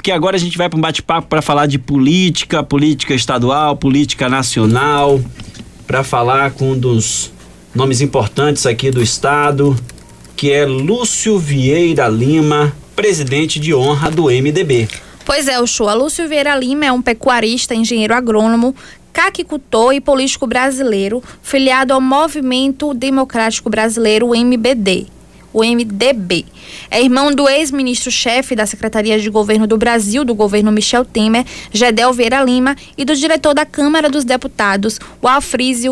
porque agora a gente vai para um bate-papo para falar de política, política estadual, política nacional, para falar com um dos nomes importantes aqui do estado, que é Lúcio Vieira Lima, presidente de honra do MDB. Pois é, o show. Lúcio Vieira Lima é um pecuarista, engenheiro agrônomo, caquicultor e político brasileiro, filiado ao Movimento Democrático Brasileiro, MBD o MDB. É irmão do ex-ministro-chefe da Secretaria de Governo do Brasil, do governo Michel Temer, Gedel Vieira Lima, e do diretor da Câmara dos Deputados, o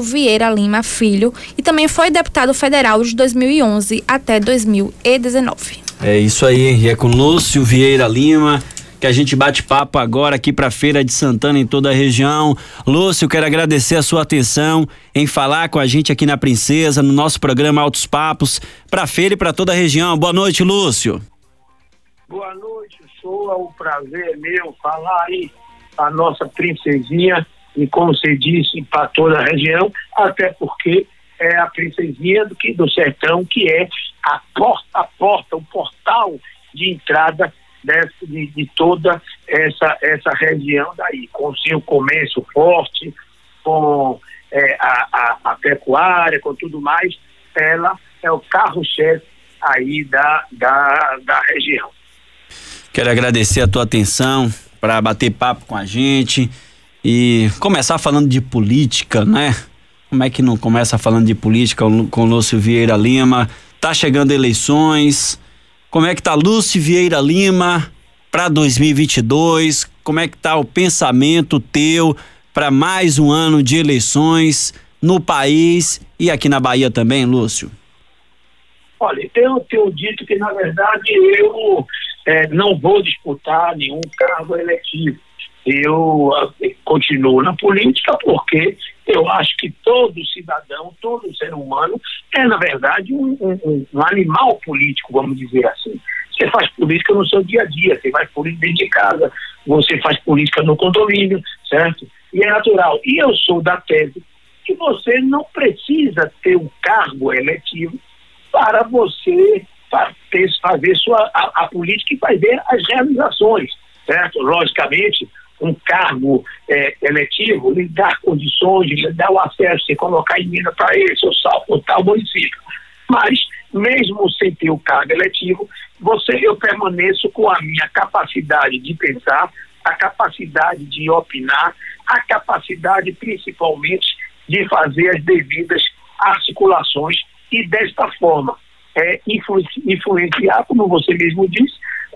Vieira Lima Filho, e também foi deputado federal de 2011 até 2019. É isso aí, é com Lúcio Vieira Lima, que a gente bate papo agora aqui para Feira de Santana em toda a região. Lúcio, quero agradecer a sua atenção em falar com a gente aqui na Princesa, no nosso programa Altos Papos, para feira e para toda a região. Boa noite, Lúcio. Boa noite, sou um prazer meu falar aí a nossa princesinha e como você disse, para toda a região, até porque é a princesinha do, que, do sertão, que é a porta, a porta, o portal de entrada de, de, toda essa, essa região daí, com seu comércio forte, com é, a, a, a, pecuária, com tudo mais, ela é o carro-chefe aí da, da, da região. Quero agradecer a tua atenção para bater papo com a gente e começar falando de política, né? Como é que não começa falando de política com o Lúcio Vieira Lima? Tá chegando eleições, como é que tá Lúcio Vieira Lima para 2022? Como é que tá o pensamento teu para mais um ano de eleições no país e aqui na Bahia também, Lúcio? Olha, eu tenho dito que, na verdade, eu é, não vou disputar nenhum cargo eletivo. Eu é, continuo na política porque eu acho que todo cidadão, todo ser humano é, na verdade, um, um, um animal político, vamos dizer assim. Você faz política no seu dia a dia, você faz política dentro de casa, você faz política no condomínio, certo? E é natural. E eu sou da tese que você não precisa ter um cargo eletivo para você fazer sua, a, a política e fazer as realizações, certo? Logicamente, um cargo é, eletivo, lhe dar condições, lhe dar o acesso, você colocar emenda para esse ou salvo tal município. Mas, mesmo sem ter o cargo eletivo, você, eu permaneço com a minha capacidade de pensar, a capacidade de opinar, a capacidade principalmente de fazer as devidas articulações e desta forma é, influenciar, como você mesmo disse,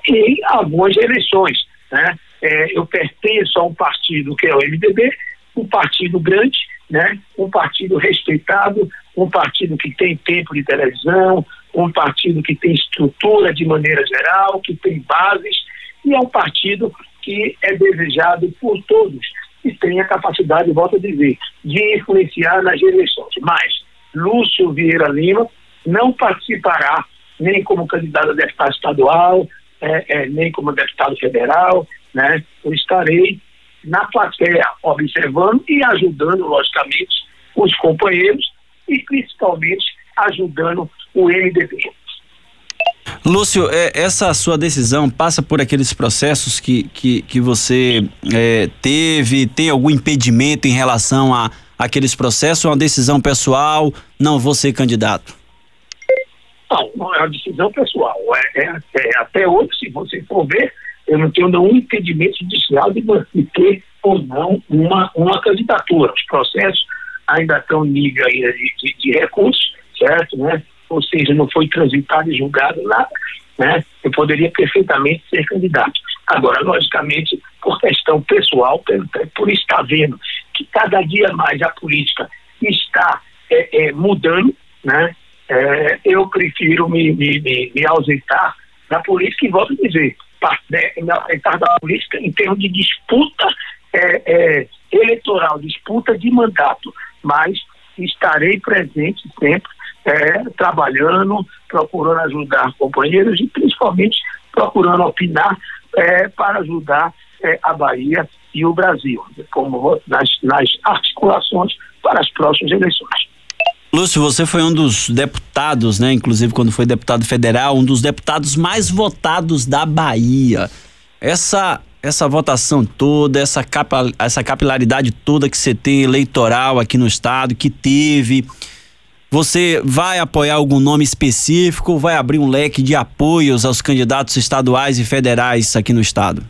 em algumas eleições. Né? É, eu pertenço a um partido que é o MDB, um partido grande, né? um partido respeitado, um partido que tem tempo de televisão, um partido que tem estrutura de maneira geral, que tem bases, e é um partido que é desejado por todos e tem a capacidade, volto a dizer, de influenciar nas eleições. Mas Lúcio Vieira Lima não participará nem como candidato a deputado estadual, é, é, nem como deputado federal, né? Eu estarei na plateia observando e ajudando, logicamente, os companheiros e principalmente ajudando o MDB. Lúcio, é, essa sua decisão passa por aqueles processos que, que, que você é, teve? Tem algum impedimento em relação a aqueles processos? É uma decisão pessoal? Não vou ser candidato? Não, não é uma decisão pessoal. É, é, é até hoje, se você for ver, eu não tenho nenhum impedimento judicial de ter ou não uma, uma candidatura. Os processos ainda estão em nível de, de, de certo? Né? Ou seja, não foi transitado e julgado nada, né? Eu poderia perfeitamente ser candidato. Agora, logicamente, por questão pessoal, por, por estar vendo que cada dia mais a política está é, é, mudando, né? É, eu prefiro me, me, me, me ausentar da política e volto a dizer, né, ausentar da política em termos de disputa é, é, eleitoral, disputa de mandato, mas estarei presente sempre, é, trabalhando, procurando ajudar companheiros e principalmente procurando opinar é, para ajudar é, a Bahia e o Brasil, como nas, nas articulações para as próximas eleições. Lúcio, você foi um dos deputados, né? Inclusive quando foi deputado federal, um dos deputados mais votados da Bahia. essa essa votação toda, essa, capa, essa capilaridade toda que você tem eleitoral aqui no estado, que teve, você vai apoiar algum nome específico vai abrir um leque de apoios aos candidatos estaduais e federais aqui no estado?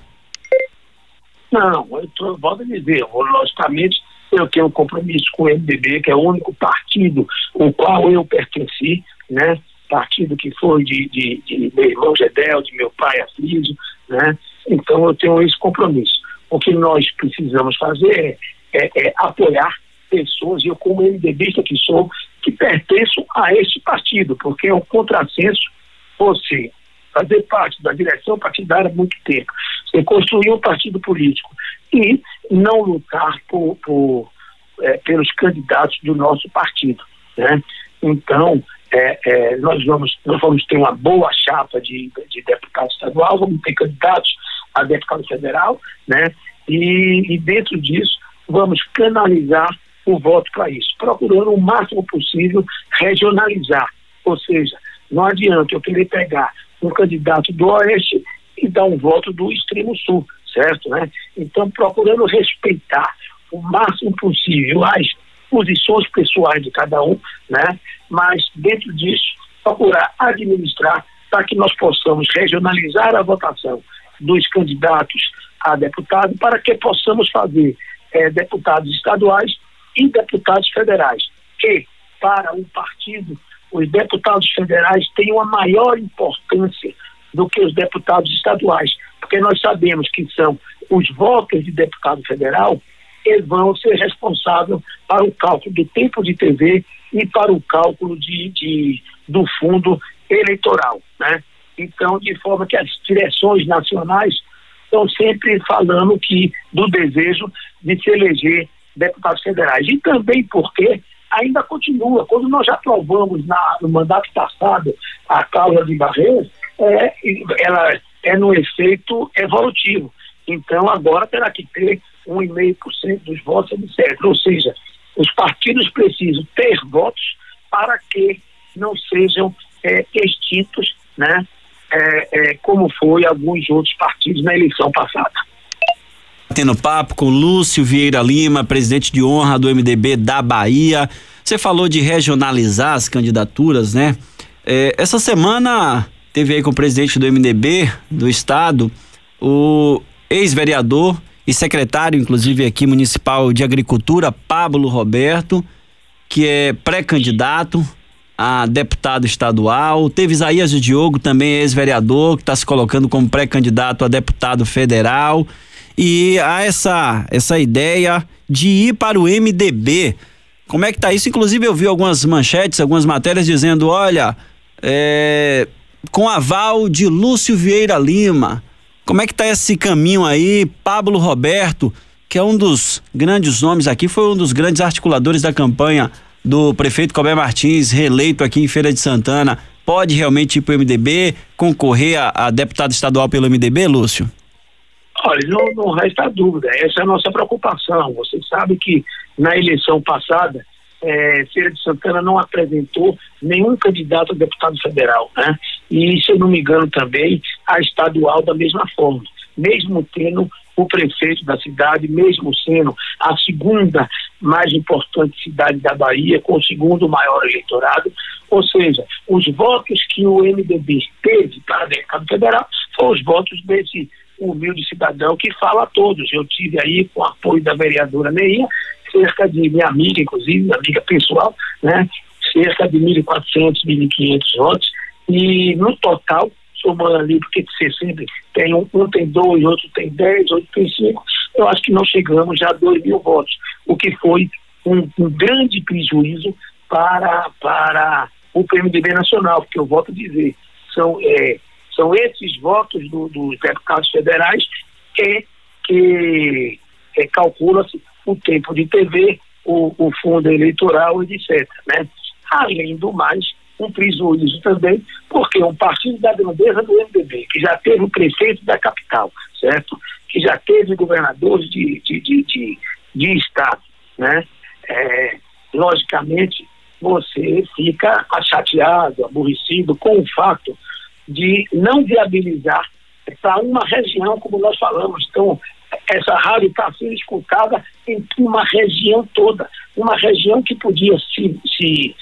Não, eu tô, volto a dizer, logicamente eu tenho um compromisso com o MDB, que é o único partido o qual eu pertenci, né? Partido que foi de, de, de meu irmão Gedel, de meu pai Aflísio, né? Então eu tenho esse compromisso. O que nós precisamos fazer é, é, é apoiar pessoas, eu como MDBista que sou, que pertenço a este partido, porque é um contrassenso você fazer parte da direção partidária há muito tempo, você construir um partido político e não lutar por, por é, pelos candidatos do nosso partido. Né? Então, é, é, nós, vamos, nós vamos ter uma boa chapa de, de deputado estadual, vamos ter candidatos a deputado federal, né? E, e dentro disso vamos canalizar o voto para isso, procurando o máximo possível regionalizar. Ou seja, não adianta eu querer pegar um candidato do Oeste e dar um voto do extremo sul, certo? Né? Então, procurando respeitar o máximo possível as posições pessoais de cada um, né? mas dentro disso, procurar administrar para que nós possamos regionalizar a votação dos candidatos a deputado para que possamos fazer é, deputados estaduais e deputados federais. Que, para um partido, os deputados federais têm uma maior importância do que os deputados estaduais, porque nós sabemos que são os votos de deputado federal eles vão ser responsáveis para o cálculo do tempo de TV e para o cálculo de, de do fundo eleitoral, né? Então, de forma que as direções nacionais estão sempre falando que do desejo de se eleger deputados federais. E também porque ainda continua, quando nós já aprovamos na, no mandato passado a causa de Barreiras, é, ela é no efeito evolutivo. Então agora terá que ter 1,5% dos votos, etc. Ou seja, os partidos precisam ter votos para que não sejam é, extintos, né? É, é, como foi alguns outros partidos na eleição passada. Tendo papo com Lúcio Vieira Lima, presidente de honra do MDB da Bahia. Você falou de regionalizar as candidaturas, né? É, essa semana teve aí com o presidente do MDB do estado, o ex-vereador e secretário, inclusive aqui municipal de agricultura, Pablo Roberto, que é pré-candidato a deputado estadual. Teve Isaías de Diogo, também ex-vereador, que está se colocando como pré-candidato a deputado federal. E há essa, essa ideia de ir para o MDB. Como é que tá isso? Inclusive eu vi algumas manchetes, algumas matérias dizendo, olha, é, com aval de Lúcio Vieira Lima. Como é que tá esse caminho aí? Pablo Roberto, que é um dos grandes nomes aqui, foi um dos grandes articuladores da campanha do prefeito Colbert Martins, reeleito aqui em Feira de Santana, pode realmente ir para o MDB, concorrer a, a, deputado estadual pelo MDB, Lúcio? Olha, não, não resta dúvida, essa é a nossa preocupação. Você sabe que na eleição passada, é, Feira de Santana não apresentou nenhum candidato a deputado federal, né? E, se eu não me engano, também a estadual da mesma forma. Mesmo tendo o prefeito da cidade, mesmo sendo a segunda mais importante cidade da Bahia, com o segundo maior eleitorado. Ou seja, os votos que o MDB teve para deputado federal foram os votos desse humilde cidadão que fala a todos. Eu tive aí, com o apoio da vereadora Neia, cerca de minha amiga, inclusive, minha amiga pessoal, né? Cerca de 1.400, 1.500 votos. E no total, somando ali, porque você sempre tem um, um tem dois, outro tem dez, outro tem cinco, eu acho que não chegamos já a dois mil votos, o que foi um, um grande prejuízo para, para o PMDB nacional, porque eu volto a dizer, são, é, são esses votos do, dos deputados federais que, que é, calcula-se o tempo de TV, o, o fundo eleitoral, etc. Né? Além do mais, um prejuízo também, porque um partido da grandeza do MDB, que já teve o prefeito da capital, certo? Que já teve governadores de, de, de, de, de estado, né? É, logicamente, você fica chateado, aborrecido com o fato de não viabilizar para uma região, como nós falamos. Então, essa rádio está sendo escutada em uma região toda, uma região que podia se, se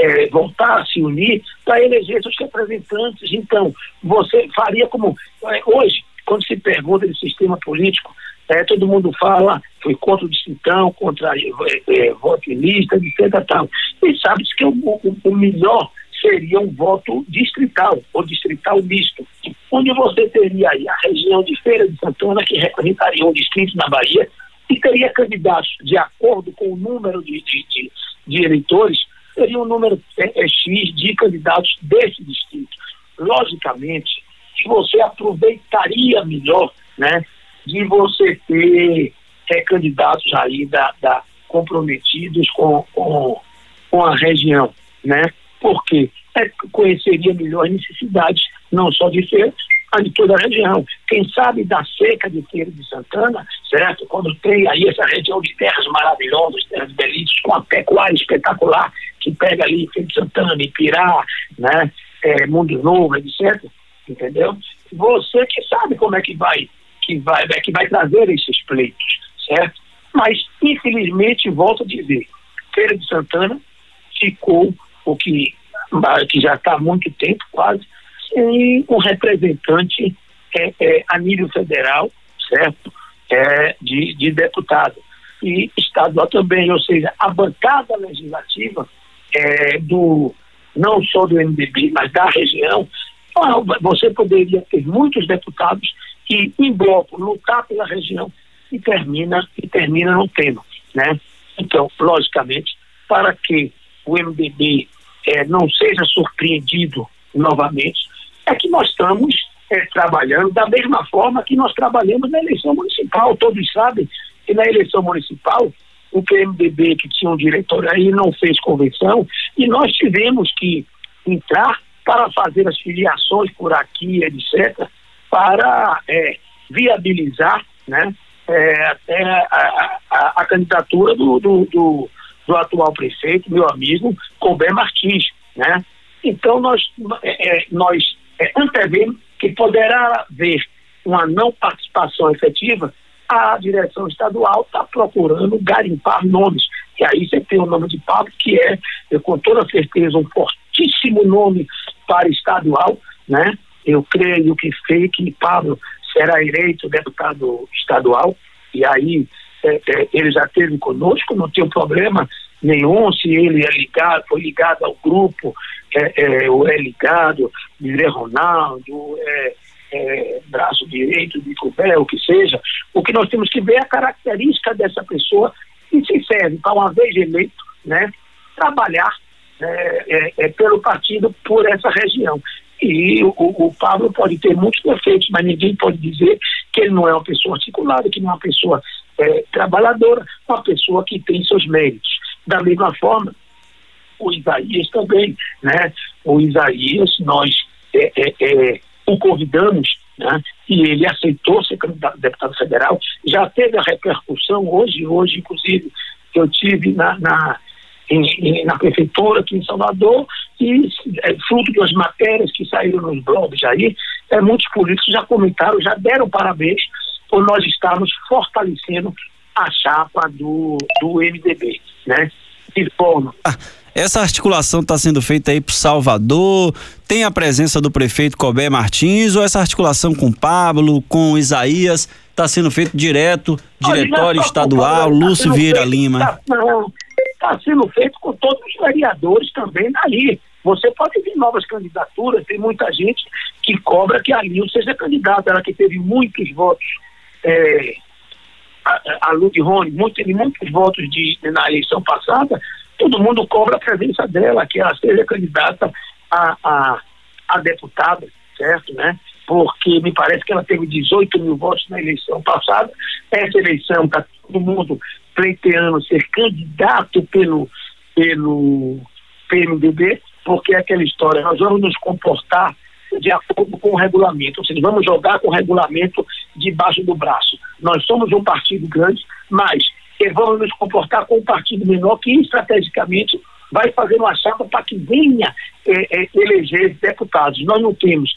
é, voltar a se unir para eleger seus representantes. Então, você faria como é, hoje, quando se pergunta de sistema político, é, todo mundo fala, foi contra o distritão, contra é, é, voto lista, etc. Tal. E sabe que o, o, o melhor seria um voto distrital, ou distrital misto, onde você teria aí a região de Feira de Santana, que representaria um distrito na Bahia, e teria candidatos de acordo com o número de, de, de, de eleitores, teria um número é, X de candidatos desse distrito. Logicamente, que você aproveitaria melhor, né, de você ter é, candidatos aí da, da comprometidos com, com, com a região, né? porque é, conheceria melhor as necessidades, não só de mas de toda a região. Quem sabe da seca de Feira de Santana, certo? Quando tem aí essa região de terras maravilhosas, terras belíssimas, com a pecuária espetacular, que pega ali Feira de Santana, Ipirá, né? É, Mundo Novo, etc. Entendeu? Você que sabe como é que vai, que vai, é que vai trazer esses pleitos, certo? Mas, infelizmente, volto a dizer, Feira de Santana ficou o que, que já está há muito tempo quase, sem um representante é, é, a nível federal, certo? É, de, de deputado. E estadual também, ou seja, a bancada legislativa é, do não só do MDB, mas da região, você poderia ter muitos deputados que, em bloco, lutar pela região e termina, e termina no tema, né? Então, logicamente, para que o MDB é, não seja surpreendido novamente, é que nós estamos é, trabalhando da mesma forma que nós trabalhamos na eleição municipal. Todos sabem que na eleição municipal o PMDB, que tinha um diretor aí, não fez convenção e nós tivemos que entrar para fazer as filiações por aqui, etc., para é, viabilizar né, é, até a, a, a candidatura do, do, do do atual prefeito, meu amigo Colbert Martins, né? Então nós, é, nós é, antevemos que poderá haver uma não participação efetiva, a direção estadual está procurando garimpar nomes. E aí você tem o nome de Pablo, que é, com toda certeza, um fortíssimo nome para estadual, né? Eu creio que que Pablo será eleito deputado estadual, e aí é, é, ele já teve conosco, não tem problema nenhum se ele é ligado, foi ligado ao grupo, é, é, ou é ligado, Miré Ronaldo, é, é, braço direito de Cubé, o que seja. O que nós temos que ver é a característica dessa pessoa que se serve para, uma vez eleito, né, trabalhar é, é, pelo partido por essa região. E o, o, Pablo pode ter muitos defeitos, mas ninguém pode dizer que ele não é uma pessoa articulada, que não é uma pessoa é, trabalhadora, uma pessoa que tem seus méritos. Da mesma forma, o Isaías também, né? O Isaías, nós é, é, é, o convidamos, né? E ele aceitou ser candidato a deputado federal. Já teve a repercussão hoje, hoje, inclusive, que eu tive na, na, em, na prefeitura aqui em Salvador, e é, fruto das matérias que saíram nos blogs aí, é, muitos políticos já comentaram, já deram parabéns por nós estarmos fortalecendo a chapa do, do MDB, né? De forma. Ah, essa articulação está sendo feita aí para Salvador? Tem a presença do prefeito Colbert Martins ou essa articulação com Pablo, com Isaías, está sendo feito direto, diretório estadual, tá Lúcio Vieira feito, Lima? Está tá sendo feito com todos os vereadores também dali. Você pode ver novas candidaturas, tem muita gente que cobra que a Lil seja candidata, ela que teve muitos votos é, a, a Lud Rony, muito, muitos votos de, na eleição passada, todo mundo cobra a presença dela, que ela seja candidata a, a, a deputada, certo, né? Porque me parece que ela teve 18 mil votos na eleição passada. Essa eleição está todo mundo pleiteando ser candidato pelo, pelo PMDB, porque é aquela história, nós vamos nos comportar de acordo com o regulamento, ou seja, vamos jogar com o regulamento debaixo do braço. Nós somos um partido grande, mas vamos nos comportar com um partido menor que estrategicamente vai fazer uma chapa para que venha é, é, eleger deputados. Nós não temos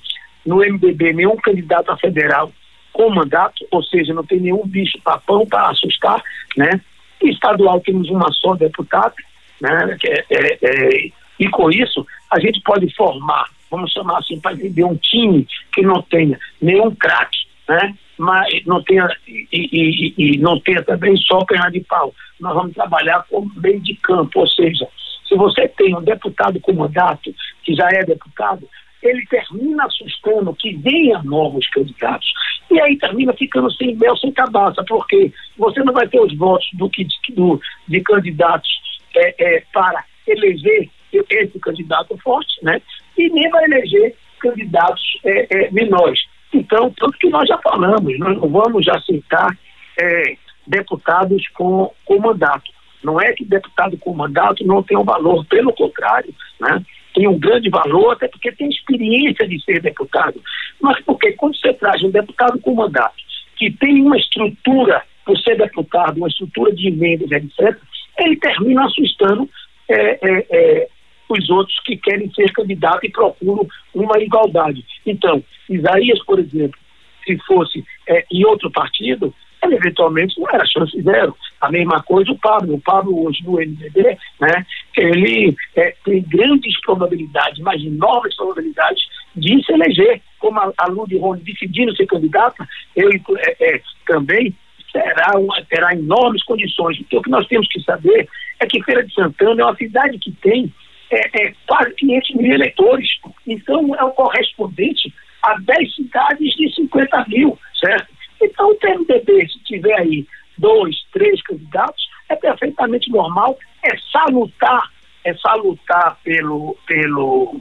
no MDB nenhum candidato a federal com mandato, ou seja, não tem nenhum bicho papão para assustar, né? estadual temos uma só deputada, né? É, é, é, e com isso a gente pode formar, vamos chamar assim, para entender um time que não tenha nenhum craque, né? Mas não tenha e, e, e, não tenha também só perna de pau. Nós vamos trabalhar com meio de campo, ou seja, se você tem um deputado com mandato, que já é deputado, ele termina assustando que venha novos candidatos. E aí termina ficando sem mel, sem cabaça, porque você não vai ter os votos do que, do, de candidatos é, é, para eleger esse candidato forte, né? E nem vai eleger candidatos é, é, menores. Então, tanto que nós já falamos, nós não vamos aceitar é, deputados com, com mandato. Não é que deputado com mandato não tem um valor, pelo contrário, né? tem um grande valor, até porque tem experiência de ser deputado. Mas porque quando você traz um deputado com mandato, que tem uma estrutura, por ser deputado, uma estrutura de emendas, etc., ele termina assustando é, é, é, os outros que querem ser candidato e procuram uma igualdade. Então, Isaías, por exemplo, se fosse é, em outro partido, ele eventualmente não era chance zero. A mesma coisa o Pablo. O Pablo hoje no MDB, né, ele é, tem grandes probabilidades, mas enormes probabilidades de se eleger, como a, a Ludi Rony decidindo ser candidata, ele é, é, também terá, uma, terá enormes condições. Então o que nós temos que saber é que Feira de Santana é uma cidade que tem é, é, quase 500 mil eleitores. Então é o correspondente a 10 cidades de 50 mil, certo? Então, o PMDB, se tiver aí dois, três candidatos, é perfeitamente normal, é salutar, é salutar pelo, pelo,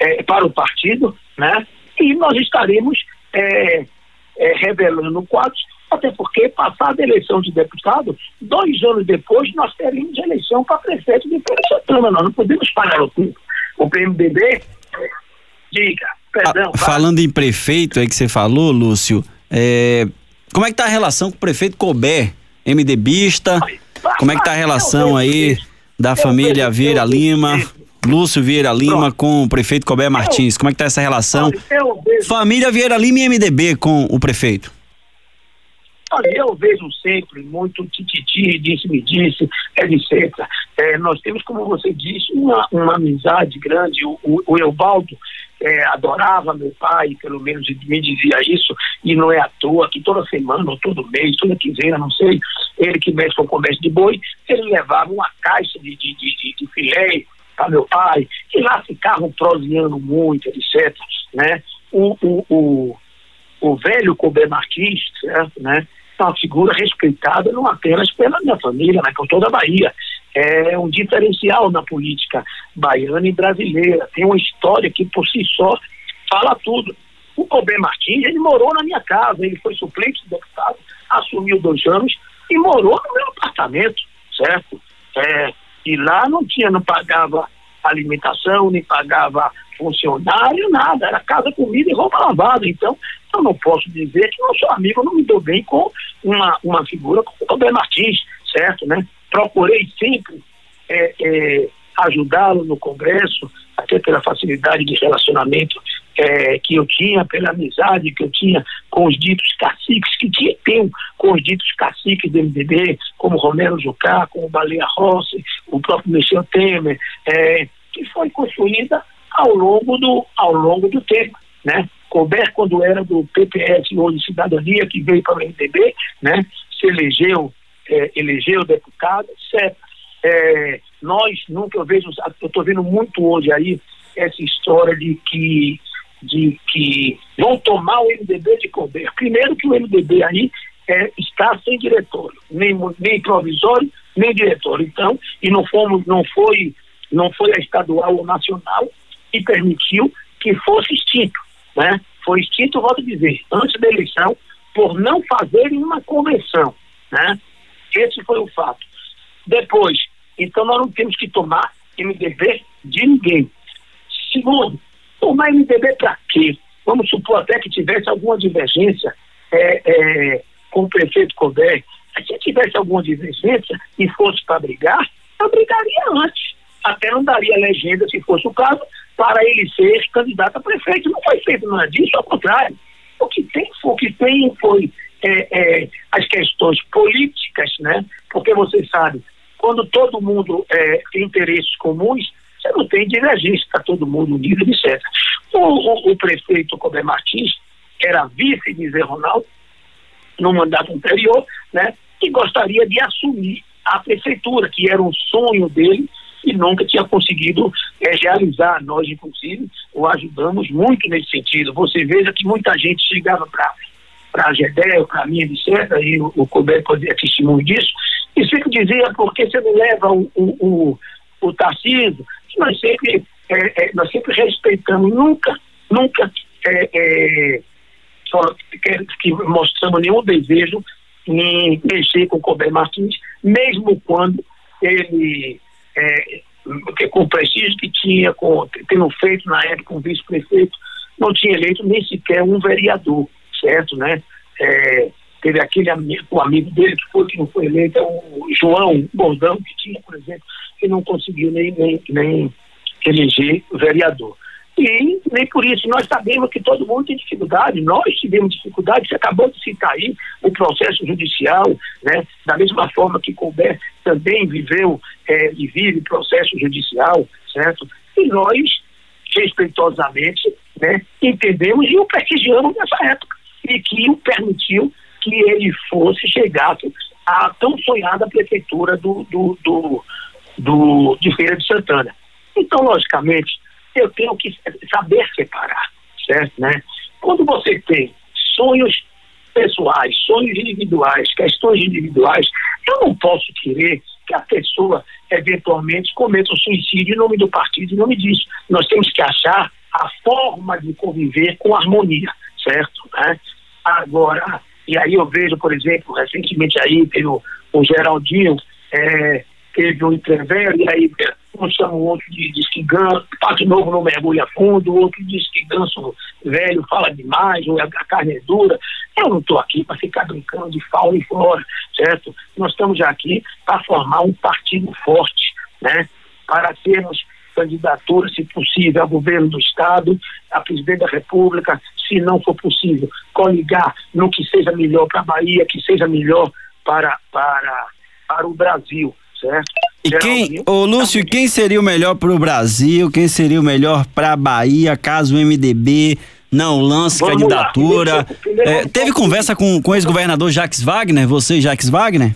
é, para o partido, né? E nós estaremos é, é, revelando quadros, até porque, passada a eleição de deputado, dois anos depois, nós teremos eleição para prefeito de Feira Santana. Nós não podemos parar o tempo. O PMDB, diga, perdão. Ah, falando em prefeito, é que você falou, Lúcio, é, como é que tá a relação com o prefeito Colbert, MDBista? Como é que tá a relação aí da família Vieira Lima, Lúcio Vieira Lima com o prefeito Colbert Martins? Como é que tá essa relação? Família Vieira Lima e MDB com o prefeito? Olha, eu vejo sempre muito tititi, disse-me disse, etc. É, nós temos, como você disse, uma, uma amizade grande. O, o, o Eubaldo é, adorava meu pai, pelo menos me dizia isso, e não é à toa que toda semana, ou todo mês, toda quinzena, não sei, ele que mexe com o comércio de boi, ele levava uma caixa de, de, de, de filé para meu pai, e lá ficavam proseando muito, etc. Né? O, o, o, o velho Colbert Martins, certo, né? Uma figura respeitada não apenas pela minha família, mas por toda a Bahia. É um diferencial na política baiana e brasileira. Tem uma história que por si só fala tudo. O Colbert Martins, ele morou na minha casa, ele foi suplente de deputado, assumiu dois anos e morou no meu apartamento, certo? É, e lá não tinha, não pagava alimentação, nem pagava funcionário, nada, era casa, comida e roupa lavada. Então, eu não posso dizer que não amigo, não me dou bem com uma, uma figura como o Roberto Martins, certo, né? Procurei sempre é, é, ajudá-lo no Congresso, até pela facilidade de relacionamento é, que eu tinha, pela amizade que eu tinha com os ditos caciques, que tinha, tenho com os ditos caciques do MDB, como Romero Jucá, como Baleia Rossi, o próprio Michel Temer, é, que foi construída ao longo do, ao longo do tempo, né? Colbert, quando era do PPS, hoje Cidadania, que veio para o MDB, né? Se elegeu, é, elegeu deputado, certo? É, nós nunca eu vejo, eu estou vendo muito hoje aí essa história de que de que vão tomar o MDB de Colbert. Primeiro que o MDB aí é, está sem diretório, nem, nem provisório, nem diretório. Então, e não fomos, não foi, não foi a estadual ou nacional, que permitiu que fosse extinto. Né? Foi extinto, volto a dizer, antes da eleição, por não fazerem uma convenção. Né? Esse foi o fato. Depois, então nós não temos que tomar MDB de ninguém. Segundo, tomar MDB para quê? Vamos supor até que tivesse alguma divergência é, é, com o prefeito Colbert. Se tivesse alguma divergência e fosse para brigar, eu brigaria antes. Até não daria legenda, se fosse o caso, para ele ser candidato a prefeito. Não foi feito nada disso, ao contrário. O que tem, o que tem foi é, é, as questões políticas, né? Porque você sabe, quando todo mundo é, tem interesses comuns, você não tem divergência, está todo mundo unido, etc. O, o, o prefeito Cober Martins era vice de Zé Ronaldo no mandato anterior, né? E gostaria de assumir a prefeitura, que era um sonho dele e nunca tinha conseguido é, realizar. Nós, inclusive, o ajudamos muito nesse sentido. Você veja que muita gente chegava para para a GEDEL, para mim, etc., e o, o Colbert pode ter testemunho disso, e sempre dizia, por que você não leva o, o, o, o Tarcísio? Nós sempre, é, é, nós sempre respeitamos, nunca, nunca é, é, que mostramos nenhum desejo em mexer com o Colbert Martins, mesmo quando ele, é, com o prestígio que tinha, com, tendo feito na época um vice-prefeito, não tinha eleito nem sequer um vereador certo, né? É, teve aquele amigo, o amigo dele que foi que não foi eleito, é o João Gordão, que tinha, por exemplo, que não conseguiu nem, nem, nem eleger vereador. E nem por isso nós sabemos que todo mundo tem dificuldade, nós tivemos dificuldade, você acabou de citar aí o processo judicial, né? Da mesma forma que Colbert também viveu é, e vive processo judicial, certo? E nós, respeitosamente, né, entendemos e o prestigiamos nessa época e que o permitiu que ele fosse chegar à tão sonhada prefeitura do, do, do, do, de Feira de Santana. Então, logicamente, eu tenho que saber separar, certo? Né? Quando você tem sonhos pessoais, sonhos individuais, questões individuais, eu não posso querer que a pessoa eventualmente cometa um suicídio em nome do partido, em nome disso. Nós temos que achar a forma de conviver com harmonia, certo? Né? Agora, e aí eu vejo, por exemplo, recentemente aí teve o, o Geraldinho, é, teve um entrevero, e aí chama o outro de que ganso, pato novo não mergulha fundo, o outro diz que ganso velho fala demais, ou a carne é dura. Eu não estou aqui para ficar brincando de fauna e flora, certo? Nós estamos aqui para formar um partido forte, né? Para termos candidatura, se possível, ao governo do Estado, a presidente da República, se não for possível, coligar no que seja melhor para a Bahia, que seja melhor para, para, para o Brasil, certo? E quem, ô Lúcio, quem seria o melhor para o Brasil? Quem seria o melhor para a Bahia, caso o MDB não lance Vamos candidatura? Primeiro, primeiro é, teve conversa com, com o ex-governador Jacques Wagner, você e Jacques Wagner?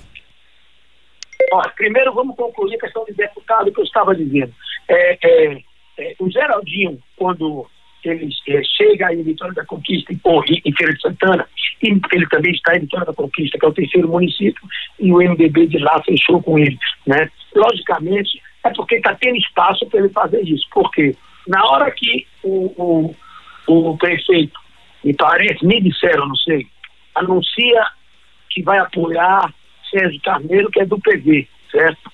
Primeiro vamos concluir a questão de deputado que eu estava dizendo. É, é, é, o Geraldinho, quando ele é, chega em Vitória da Conquista, em, em Feira de Santana, e ele também está em Vitória da Conquista, que é o terceiro município, e o MDB de lá fechou com ele. Né? Logicamente, é porque está tendo espaço para ele fazer isso. Porque na hora que o, o, o prefeito, parece, me disseram, não sei, anuncia que vai apoiar Sérgio Carneiro, que é do PV, certo?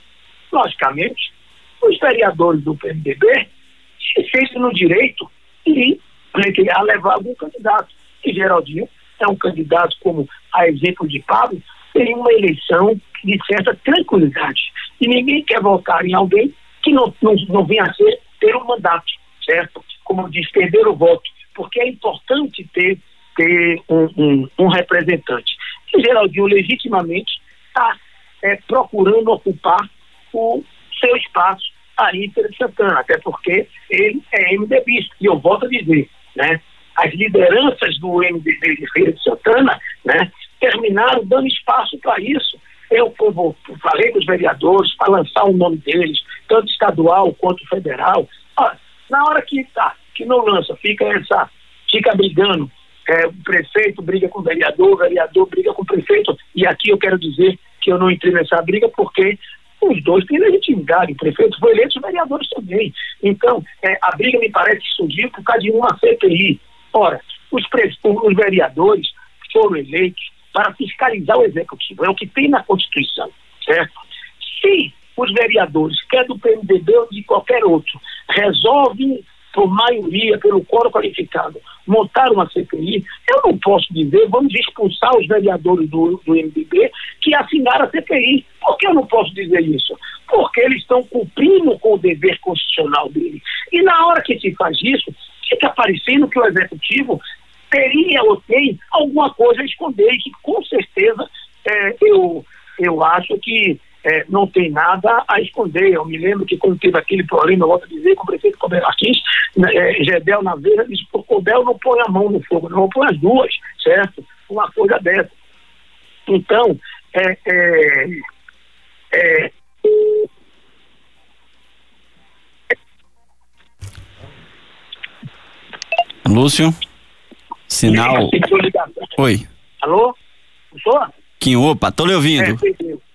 Logicamente, os vereadores do PMDB se sentem no direito de pleitear levar algum candidato. E Geraldinho é um candidato, como a exemplo de Pablo, tem uma eleição de certa tranquilidade. E ninguém quer votar em alguém que não, não, não venha a ser ter um mandato, certo? Como diz, perder o voto. Porque é importante ter, ter um, um, um representante. E Geraldinho, legitimamente, está é, procurando ocupar o seu espaço em de Santana, até porque ele é MDBista. E eu volto a dizer, né? As lideranças do MDB de Feira de Santana, né? Terminaram dando espaço para isso. Eu, falei com os vereadores para lançar o nome deles, tanto estadual quanto federal. Ah, na hora que tá, que não lança, fica essa, fica brigando. É, o prefeito briga com o vereador, o vereador briga com o prefeito. E aqui eu quero dizer que eu não entrei nessa briga porque os dois têm legitimidade. O prefeito foi eleito, os vereadores também. Então, é, a briga me parece que surgiu por causa de uma CPI. Ora, os, os vereadores foram eleitos para fiscalizar o executivo. É o que tem na Constituição, certo? Se os vereadores, quer do PMDB ou de qualquer outro, resolvem por maioria, pelo quórum qualificado, montar uma CPI, eu não posso dizer, vamos expulsar os vereadores do, do MDB que assinaram a CPI. Por que eu não posso dizer isso? Porque eles estão cumprindo com o dever constitucional dele. E na hora que se faz isso, fica parecendo que o executivo teria ou tem alguma coisa a esconder, e que com certeza é, eu, eu acho que é, não tem nada a esconder. Eu me lembro que quando teve aquele problema, eu volto a dizer, com o prefeito Cobel Martins, né, é, Gedel Naveira disse, o Cobel não põe a mão no fogo, não põe as duas, certo? Uma coisa dessa. Então, é, é, é Lúcio? Sinal. Oi. Alô? Sou? Quem, opa, tô lhe ouvindo. É,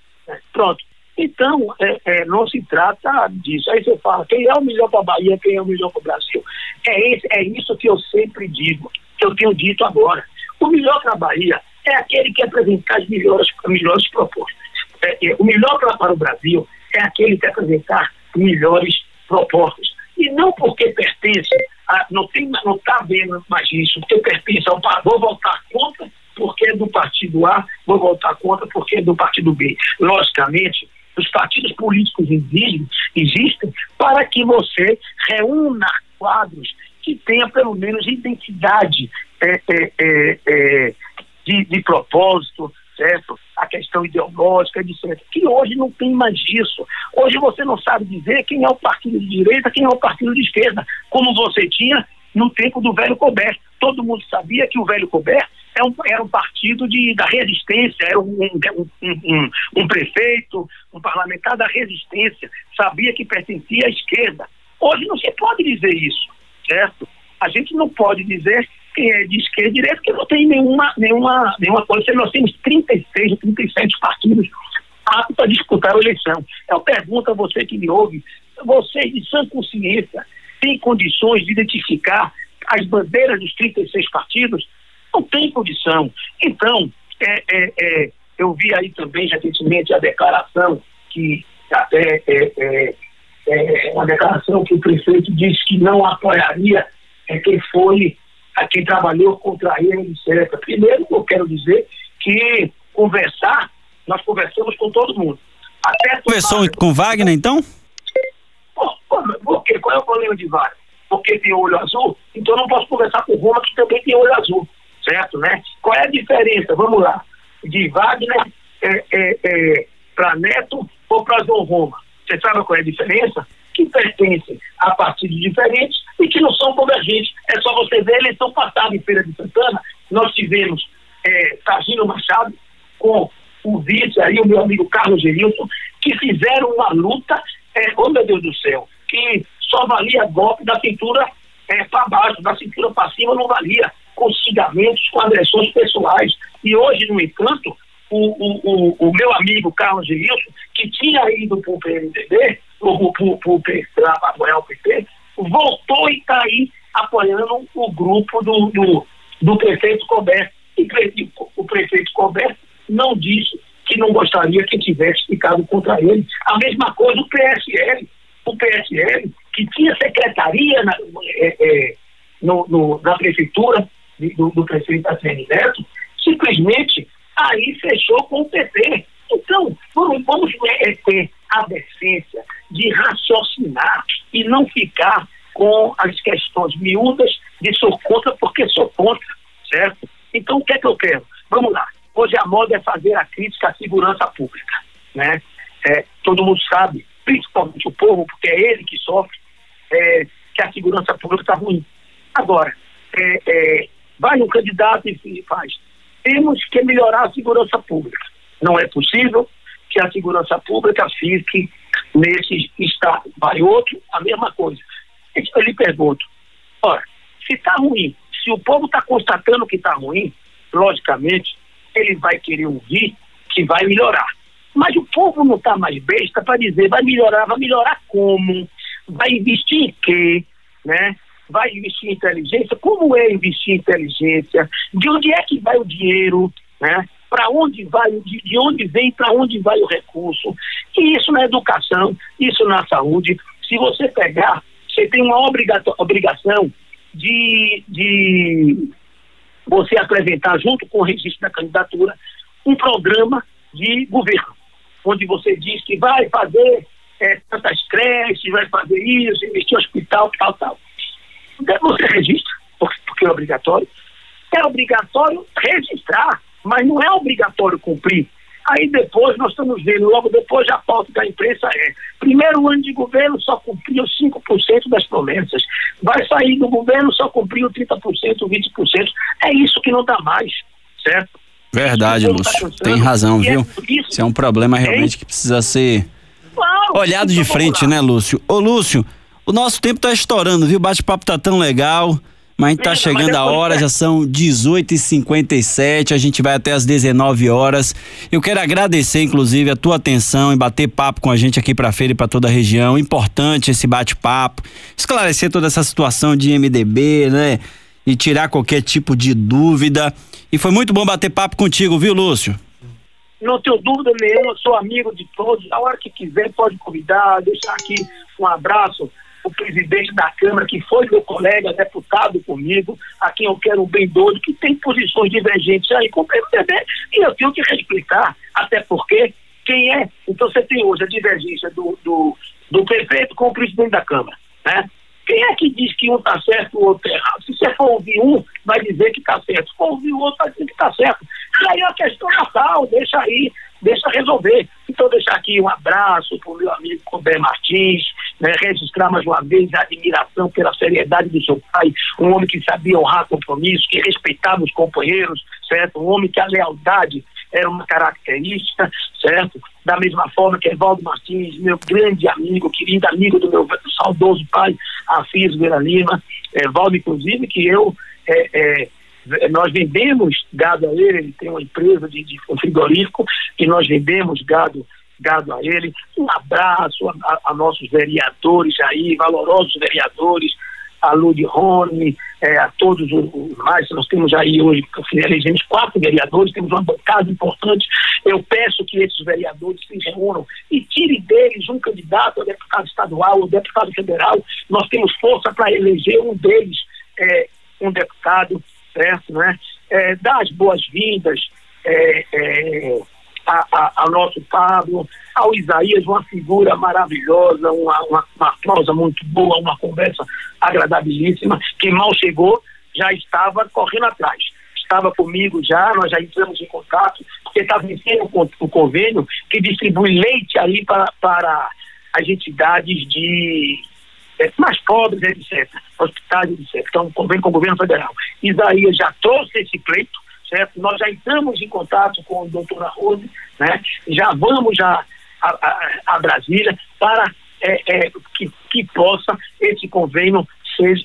pronto. Então, é, é, não se trata disso. Aí você fala, quem é o melhor para a Bahia, quem é o melhor para o Brasil? É, esse, é isso que eu sempre digo, que eu tenho dito agora. O melhor para a Bahia é aquele que apresentar as melhores, melhores propostas. É, é, o melhor pra, para o Brasil é aquele que apresentar melhores propostas. E não porque pertence, a, não está vendo mais isso, porque pertence ao vou votar contra porque é do partido A, vou votar contra porque é do partido B. Logicamente, os partidos políticos existem, existem para que você reúna quadros que tenha pelo menos identidade é, é, é, é de, de propósito, certo? A questão ideológica, etc. Que hoje não tem mais isso. Hoje você não sabe dizer quem é o partido de direita, quem é o partido de esquerda, como você tinha no tempo do velho Colbert. Todo mundo sabia que o velho Colbert era um, era um partido de, da resistência, era um, um, um, prefeito, um parlamentar da resistência, sabia que pertencia à esquerda. Hoje não se pode dizer isso, certo? A gente não pode dizer quem é de esquerda e direita, porque não tem nenhuma, nenhuma, nenhuma coisa. Nós temos 36, 37 partidos aptos a disputar a eleição. Eu pergunto a você que me ouve, você de sã consciência tem condições de identificar as bandeiras dos 36 partidos? Não tem condição. Então, é, é, é, eu vi aí também recentemente a declaração que até é, é, é, uma declaração que o prefeito disse que não apoiaria é, quem foi a quem trabalhou contra ele, etc. Primeiro, eu quero dizer que conversar, nós conversamos com todo mundo. Até Conversou com Wagner, então? Por, quê? Qual é o problema de Wagner? Porque tem olho azul? Então não posso conversar com Roma, que também tem olho azul, certo, né? Qual é a diferença, vamos lá, de Wagner é, é, é, para Neto ou para João Roma? Você sabe qual é a diferença? Que pertencem a partidos diferentes e que não são convergentes. É só você ver a eleição passada em Feira de Santana, nós tivemos é, Sargino Machado com o vice aí, o meu amigo Carlos Gerilson, que fizeram uma luta, é, oh meu Deus do céu, que só valia golpe da cintura é, para baixo, da cintura para cima não valia, com xingamentos, com agressões pessoais. E hoje, no entanto, o, o, o, o meu amigo Carlos Gerilson, que tinha ido para o PMDB, para o PT, voltou e está aí apoiando o grupo do, do, do prefeito Colbert. E o prefeito Colbert não disse que não gostaria que tivesse ficado contra ele. A mesma coisa o PSL. O PSL, que tinha secretaria na, é, é, no, no, na prefeitura do, do prefeito Assene Neto, simplesmente aí fechou com o PT. Então, vamos, vamos é, ter a decência de raciocinar e não ficar com as questões miúdas de sou contra porque sou contra, certo? Então, o que é que eu quero? Vamos lá. Hoje a moda é fazer a crítica à segurança pública, né? É, todo mundo sabe, principalmente o povo, porque é ele que sofre, é, que a segurança pública está ruim. Agora, é, é, vai um candidato e faz. Temos que melhorar a segurança pública. Não é possível que a segurança pública fique nesse estado. Vai outro, a mesma coisa. Eu lhe pergunto, ora, se está ruim, se o povo está constatando que está ruim, logicamente, ele vai querer ouvir que vai melhorar. Mas o povo não está mais besta para dizer vai melhorar, vai melhorar como? Vai investir em quê? Né? Vai investir em inteligência? Como é investir em inteligência? De onde é que vai o dinheiro? Né? para onde vai, de, de onde vem, para onde vai o recurso. E isso na educação, isso na saúde. Se você pegar, você tem uma obrigação de, de você apresentar, junto com o registro da candidatura, um programa de governo, onde você diz que vai fazer é, tantas creches, vai fazer isso, investir hospital, tal, tal. Você registra, porque é obrigatório. É obrigatório registrar, mas não é obrigatório cumprir. Aí depois nós estamos vendo, logo depois a pauta da imprensa é: primeiro ano de governo só cumpriu 5% das promessas, vai sair do governo só cumpriu 30%, 20%. É isso que não dá mais, certo? Verdade, Lúcio. Tá Tem razão, viu? É isso, isso é um problema realmente é? que precisa ser claro, olhado de frente, né, Lúcio? Ô, Lúcio, o nosso tempo tá estourando, viu? O bate-papo tá tão legal. Mas a gente tá chegando a hora, já são 18h57, a gente vai até as 19 horas. Eu quero agradecer, inclusive, a tua atenção em bater papo com a gente aqui pra feira e pra toda a região. Importante esse bate-papo, esclarecer toda essa situação de MDB, né? E tirar qualquer tipo de dúvida. E foi muito bom bater papo contigo, viu, Lúcio? Não tenho dúvida nenhuma, sou amigo de todos. A hora que quiser, pode convidar, deixar aqui um abraço o presidente da Câmara, que foi meu colega, deputado comigo, a quem eu quero um bem doido, que tem posições divergentes aí com o PMDB, e eu tenho que respeitar, até porque quem é. Então você tem hoje a divergência do, do, do prefeito com o presidente da Câmara, né? Quem é que diz que um está certo e o outro está errado? Se você for ouvir um, vai dizer que está certo. Se for ouvir o outro, vai dizer que está certo. E aí é a questão natal, deixa aí, deixa resolver. Então, deixar aqui um abraço para o meu amigo Cobé Martins, né, registrar mais uma vez a admiração pela seriedade do seu pai, um homem que sabia honrar compromissos, que respeitava os companheiros, certo? Um homem que a lealdade era uma característica, certo? Da mesma forma que Evaldo Martins, meu grande amigo, querido amigo do meu saudoso pai, Afis Vera Lima, Evaldo, inclusive, que eu, é, é, nós vendemos gado a ele, ele tem uma empresa de, de frigorífico, e nós vendemos gado gado a ele. Um abraço a, a nossos vereadores aí, valorosos vereadores, a Ludi Rony, é, a todos os mais, nós temos aí hoje, elegemos quatro vereadores, temos uma bancada importante. Eu peço que esses vereadores se reúnam e tirem deles um candidato a deputado estadual ou deputado federal. Nós temos força para eleger um deles, é, um deputado, certo, né? É, dar as boas-vindas. É, é, a, a, ao nosso Pablo, ao Isaías, uma figura maravilhosa, uma, uma, uma prosa muito boa, uma conversa agradabilíssima, que mal chegou, já estava correndo atrás. Estava comigo já, nós já entramos em contato, porque está vencendo o, convênio que distribui leite aí para, para as entidades de é, mais pobres, etc., hospitais, etc. Então, convém com o governo federal. Isaías já trouxe esse pleito, Nós já entramos em contato com a doutora Rose, né? Já vamos já a, a, a Brasília para é, é, que, que possa esse convênio ser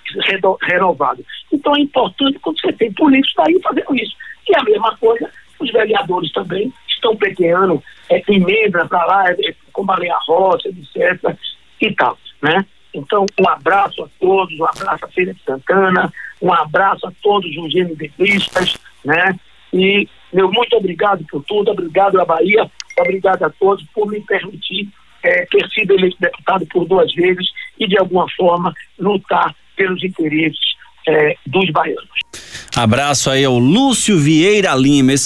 renovado. Então é importante quando você tem políticos daí fazendo isso. E a mesma coisa, os vereadores também estão pleiteando é, emenda para lá, é, com Baleia Roça, etc. e tal, né? Então, um abraço a todos, um abraço a Feira de Santana, um abraço a todos os MDBistas, né? E meu muito obrigado por tudo, obrigado à Bahia, obrigado a todos por me permitir é, ter sido eleito deputado por duas vezes e, de alguma forma, lutar pelos interesses é, dos baianos. Abraço aí ao Lúcio Vieira Lima.